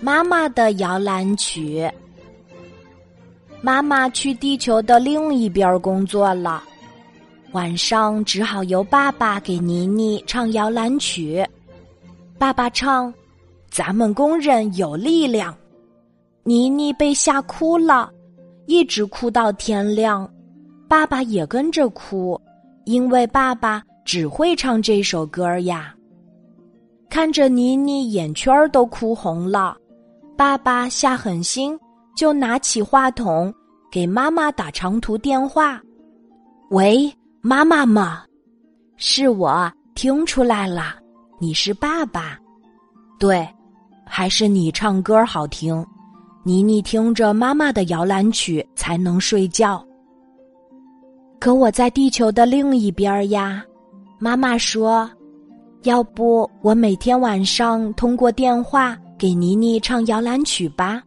妈妈的摇篮曲。妈妈去地球的另一边工作了，晚上只好由爸爸给妮妮唱摇篮曲。爸爸唱：“咱们工人有力量。”妮妮被吓哭了，一直哭到天亮。爸爸也跟着哭，因为爸爸只会唱这首歌呀。看着妮妮眼圈都哭红了，爸爸下狠心，就拿起话筒给妈妈打长途电话。喂，妈妈吗？是我，听出来了，你是爸爸。对，还是你唱歌好听。妮妮听着妈妈的摇篮曲才能睡觉。可我在地球的另一边呀，妈妈说：“要不我每天晚上通过电话给妮妮唱摇篮曲吧？”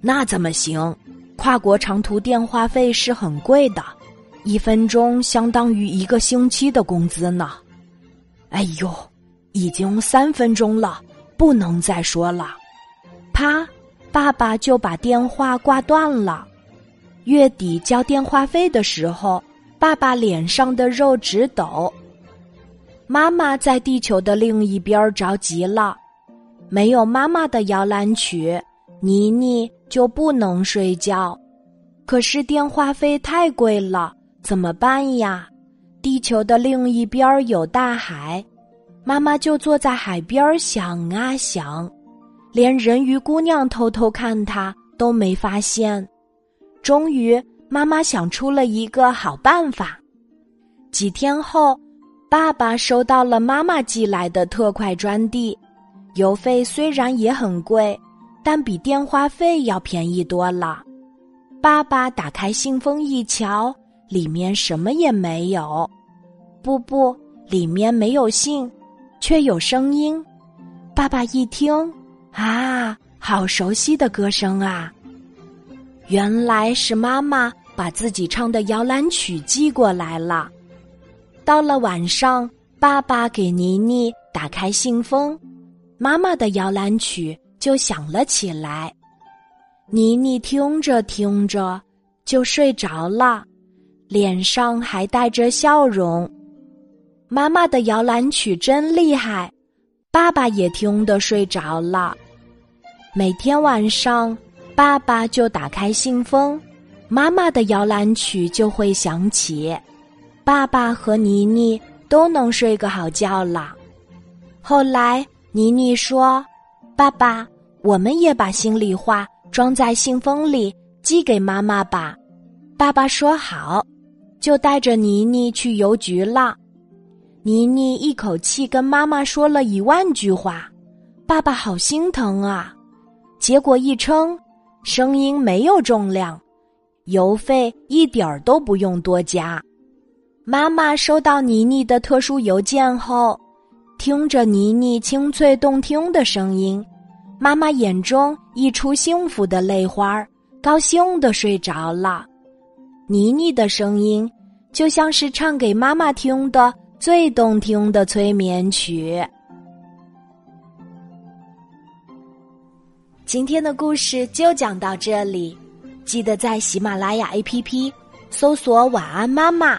那怎么行？跨国长途电话费是很贵的，一分钟相当于一个星期的工资呢。哎呦，已经三分钟了，不能再说了。啪。爸爸就把电话挂断了。月底交电话费的时候，爸爸脸上的肉直抖。妈妈在地球的另一边着急了，没有妈妈的摇篮曲，妮妮就不能睡觉。可是电话费太贵了，怎么办呀？地球的另一边有大海，妈妈就坐在海边想啊想。连人鱼姑娘偷偷看她都没发现，终于妈妈想出了一个好办法。几天后，爸爸收到了妈妈寄来的特快专递，邮费虽然也很贵，但比电话费要便宜多了。爸爸打开信封一瞧，里面什么也没有。不不，里面没有信，却有声音。爸爸一听。啊，好熟悉的歌声啊！原来是妈妈把自己唱的摇篮曲寄过来了。到了晚上，爸爸给妮妮打开信封，妈妈的摇篮曲就响了起来。妮妮听着听着就睡着了，脸上还带着笑容。妈妈的摇篮曲真厉害。爸爸也听得睡着了。每天晚上，爸爸就打开信封，妈妈的摇篮曲就会响起，爸爸和妮妮都能睡个好觉了。后来，妮妮说：“爸爸，我们也把心里话装在信封里寄给妈妈吧。”爸爸说：“好。”就带着妮妮去邮局了。妮妮一口气跟妈妈说了一万句话，爸爸好心疼啊！结果一称，声音没有重量，邮费一点儿都不用多加。妈妈收到妮妮的特殊邮件后，听着妮妮清脆动听的声音，妈妈眼中溢出幸福的泪花，高兴的睡着了。妮妮的声音就像是唱给妈妈听的。最动听的催眠曲。今天的故事就讲到这里，记得在喜马拉雅 APP 搜索“晚安妈妈”，